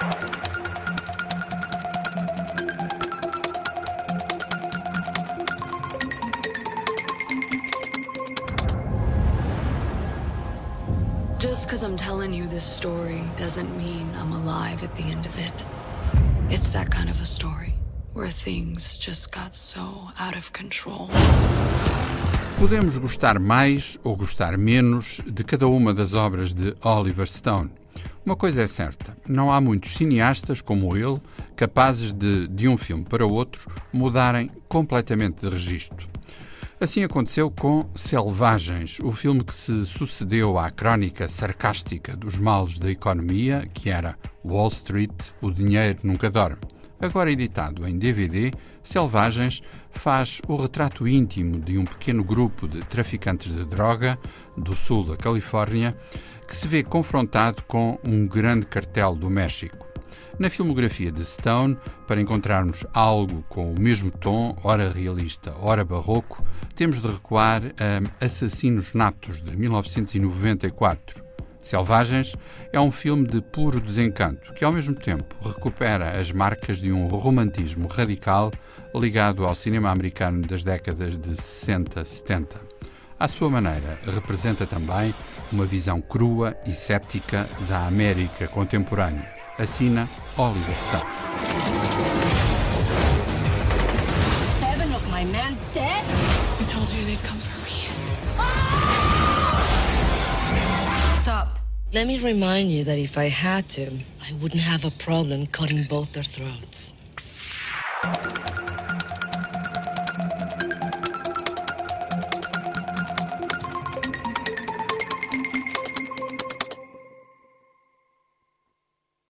Just because I'm telling you this story doesn't mean I'm alive at the end of it. It's that kind of a story where things just got so out of control. Podemos gostar mais ou gostar menos de cada uma das obras de Oliver Stone. Uma coisa é certa: não há muitos cineastas como ele capazes de, de um filme para outro, mudarem completamente de registro. Assim aconteceu com Selvagens, o filme que se sucedeu à crónica sarcástica dos males da economia, que era Wall Street, o dinheiro nunca dorme. Agora editado em DVD, Selvagens faz o retrato íntimo de um pequeno grupo de traficantes de droga do sul da Califórnia que se vê confrontado com um grande cartel do México. Na filmografia de Stone, para encontrarmos algo com o mesmo tom, ora realista, ora barroco, temos de recuar a Assassinos Natos, de 1994. Selvagens é um filme de puro desencanto que, ao mesmo tempo, recupera as marcas de um romantismo radical ligado ao cinema americano das décadas de 60, 70. À sua maneira, representa também uma visão crua e cética da América contemporânea. Assina Oliver Stone. Seven of my men dead? I told you they'd come for Let me remind you that if I had to, I wouldn't have a problem cutting both their throats.